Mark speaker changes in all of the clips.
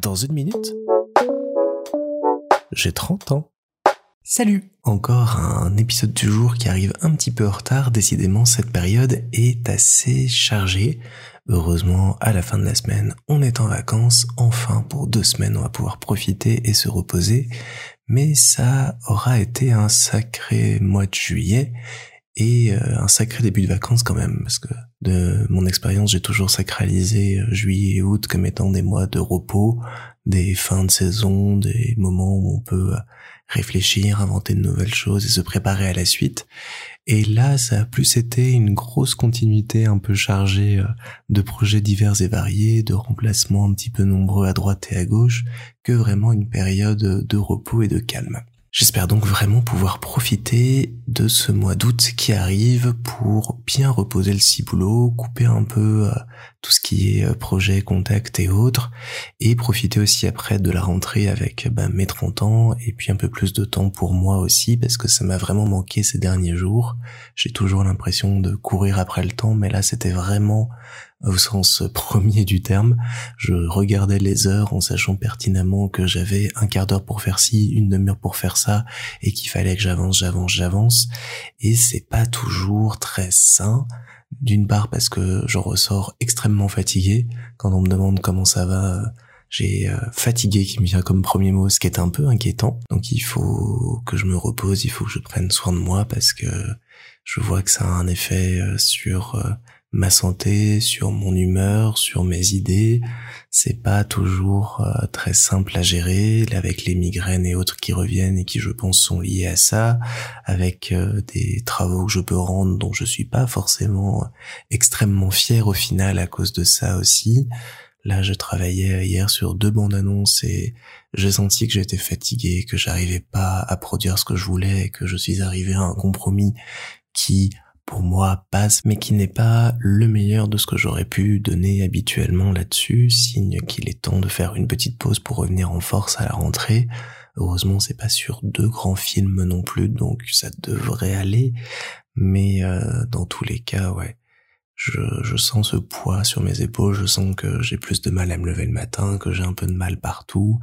Speaker 1: Dans une minute, j'ai 30 ans.
Speaker 2: Salut. Encore un épisode du jour qui arrive un petit peu en retard, décidément cette période est assez chargée. Heureusement, à la fin de la semaine, on est en vacances, enfin pour deux semaines on va pouvoir profiter et se reposer, mais ça aura été un sacré mois de juillet et euh, un sacré début de vacances quand même, parce que de mon expérience, j'ai toujours sacralisé euh, juillet et août comme étant des mois de repos, des fins de saison, des moments où on peut euh, réfléchir, inventer de nouvelles choses et se préparer à la suite. Et là, ça a plus été une grosse continuité un peu chargée de projets divers et variés, de remplacements un petit peu nombreux à droite et à gauche, que vraiment une période de repos et de calme. J'espère donc vraiment pouvoir profiter de ce mois d'août qui arrive pour bien reposer le ciboulot, couper un peu euh, tout ce qui est euh, projet, contact et autres, et profiter aussi après de la rentrée avec bah, mes 30 ans et puis un peu plus de temps pour moi aussi parce que ça m'a vraiment manqué ces derniers jours. J'ai toujours l'impression de courir après le temps, mais là c'était vraiment au sens premier du terme. Je regardais les heures en sachant pertinemment que j'avais un quart d'heure pour faire ci, une demi-heure pour faire ça, et qu'il fallait que j'avance, j'avance, j'avance. Et c'est pas toujours très sain. D'une part parce que je ressors extrêmement fatigué. Quand on me demande comment ça va, j'ai euh, fatigué qui me vient comme premier mot, ce qui est un peu inquiétant. Donc il faut que je me repose, il faut que je prenne soin de moi parce que je vois que ça a un effet euh, sur euh, ma santé, sur mon humeur, sur mes idées. C'est pas toujours euh, très simple à gérer, avec les migraines et autres qui reviennent et qui je pense sont liés à ça, avec euh, des travaux que je peux rendre dont je suis pas forcément extrêmement fier au final à cause de ça aussi. Là, je travaillais hier sur deux bandes annonces et j'ai senti que j'étais fatigué, que j'arrivais pas à produire ce que je voulais que je suis arrivé à un compromis qui pour moi passe, mais qui n'est pas le meilleur de ce que j'aurais pu donner habituellement là-dessus, signe qu'il est temps de faire une petite pause pour revenir en force à la rentrée. Heureusement, c'est pas sur deux grands films non plus, donc ça devrait aller. Mais euh, dans tous les cas, ouais, je, je sens ce poids sur mes épaules, je sens que j'ai plus de mal à me lever le matin, que j'ai un peu de mal partout,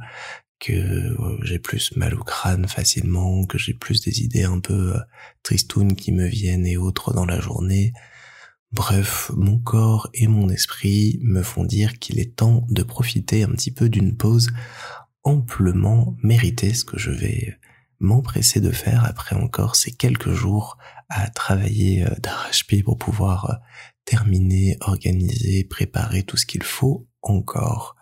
Speaker 2: que euh, j'ai plus mal au crâne facilement, que j'ai plus des idées un peu euh, tristounes qui me viennent et autres dans la journée. Bref, mon corps et mon esprit me font dire qu'il est temps de profiter un petit peu d'une pause amplement méritée, ce que je vais m'empresser de faire après encore ces quelques jours à travailler euh, d'arrache-pied pour pouvoir terminer, organiser, préparer tout ce qu'il faut encore.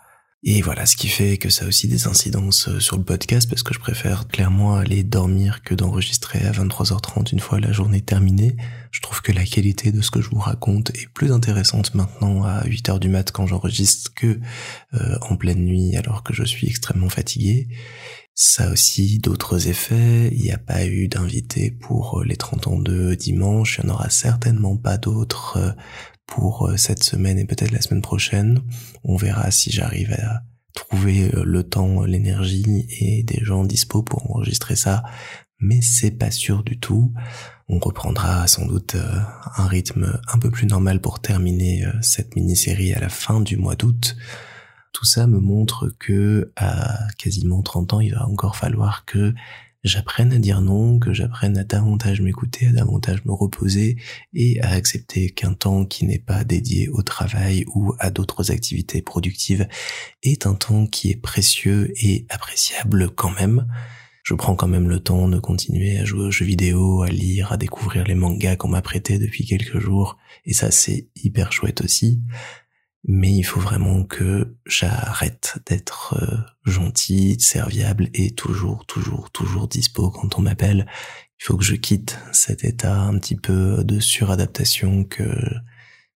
Speaker 2: Et voilà, ce qui fait que ça a aussi des incidences euh, sur le podcast parce que je préfère clairement aller dormir que d'enregistrer à 23h30 une fois la journée terminée. Je trouve que la qualité de ce que je vous raconte est plus intéressante maintenant à 8h du mat quand j'enregistre que euh, en pleine nuit alors que je suis extrêmement fatigué. Ça a aussi d'autres effets. Il n'y a pas eu d'invité pour euh, les 30 ans de dimanche. Il n'y en aura certainement pas d'autres pour euh, cette semaine et peut-être la semaine prochaine. On verra si j'arrive à trouver euh, le temps, l'énergie et des gens dispo pour enregistrer ça. Mais c'est pas sûr du tout. On reprendra sans doute euh, un rythme un peu plus normal pour terminer cette mini-série à la fin du mois d'août. Tout ça me montre que à quasiment 30 ans, il va encore falloir que j'apprenne à dire non, que j'apprenne à davantage m'écouter, à davantage me reposer et à accepter qu'un temps qui n'est pas dédié au travail ou à d'autres activités productives est un temps qui est précieux et appréciable quand même. Je prends quand même le temps de continuer à jouer aux jeux vidéo, à lire, à découvrir les mangas qu'on m'a prêtés depuis quelques jours, et ça c'est hyper chouette aussi mais il faut vraiment que j'arrête d'être euh, gentil, serviable et toujours, toujours, toujours dispo quand on m'appelle. Il faut que je quitte cet état un petit peu de suradaptation que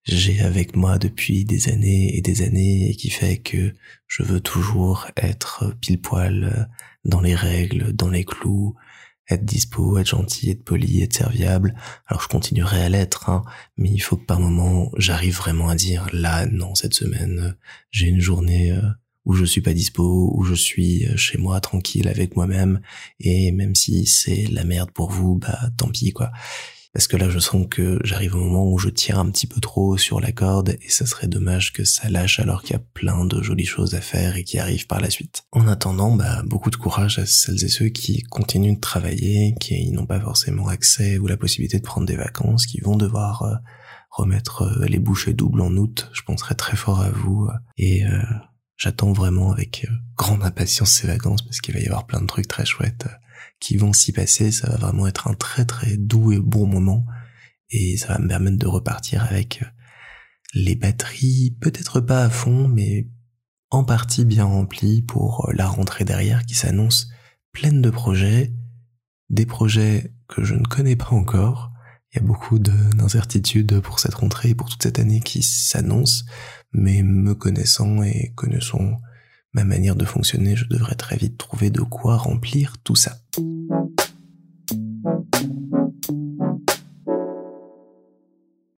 Speaker 2: j'ai avec moi depuis des années et des années et qui fait que je veux toujours être pile poil dans les règles, dans les clous, être dispo, être gentil, être poli, être serviable. Alors je continuerai à l'être, hein, mais il faut que par moment j'arrive vraiment à dire là non cette semaine j'ai une journée euh, où je suis pas dispo, où je suis euh, chez moi tranquille avec moi-même et même si c'est la merde pour vous, bah tant pis quoi. Parce que là je sens que j'arrive au moment où je tire un petit peu trop sur la corde et ça serait dommage que ça lâche alors qu'il y a plein de jolies choses à faire et qui arrivent par la suite. En attendant, bah, beaucoup de courage à celles et ceux qui continuent de travailler, qui n'ont pas forcément accès ou la possibilité de prendre des vacances, qui vont devoir euh, remettre euh, les bouchées doubles en août. Je penserai très fort à vous et euh, j'attends vraiment avec grande impatience ces vacances parce qu'il va y avoir plein de trucs très chouettes qui vont s'y passer. Ça va vraiment être un très très doux et bon moment et ça va me permettre de repartir avec euh, les batteries peut-être pas à fond mais en partie bien remplies pour euh, la rentrée derrière qui s'annonce pleine de projets, des projets que je ne connais pas encore. Il y a beaucoup d'incertitudes pour cette rentrée et pour toute cette année qui s'annonce, mais me connaissant et connaissant ma manière de fonctionner, je devrais très vite trouver de quoi remplir tout ça.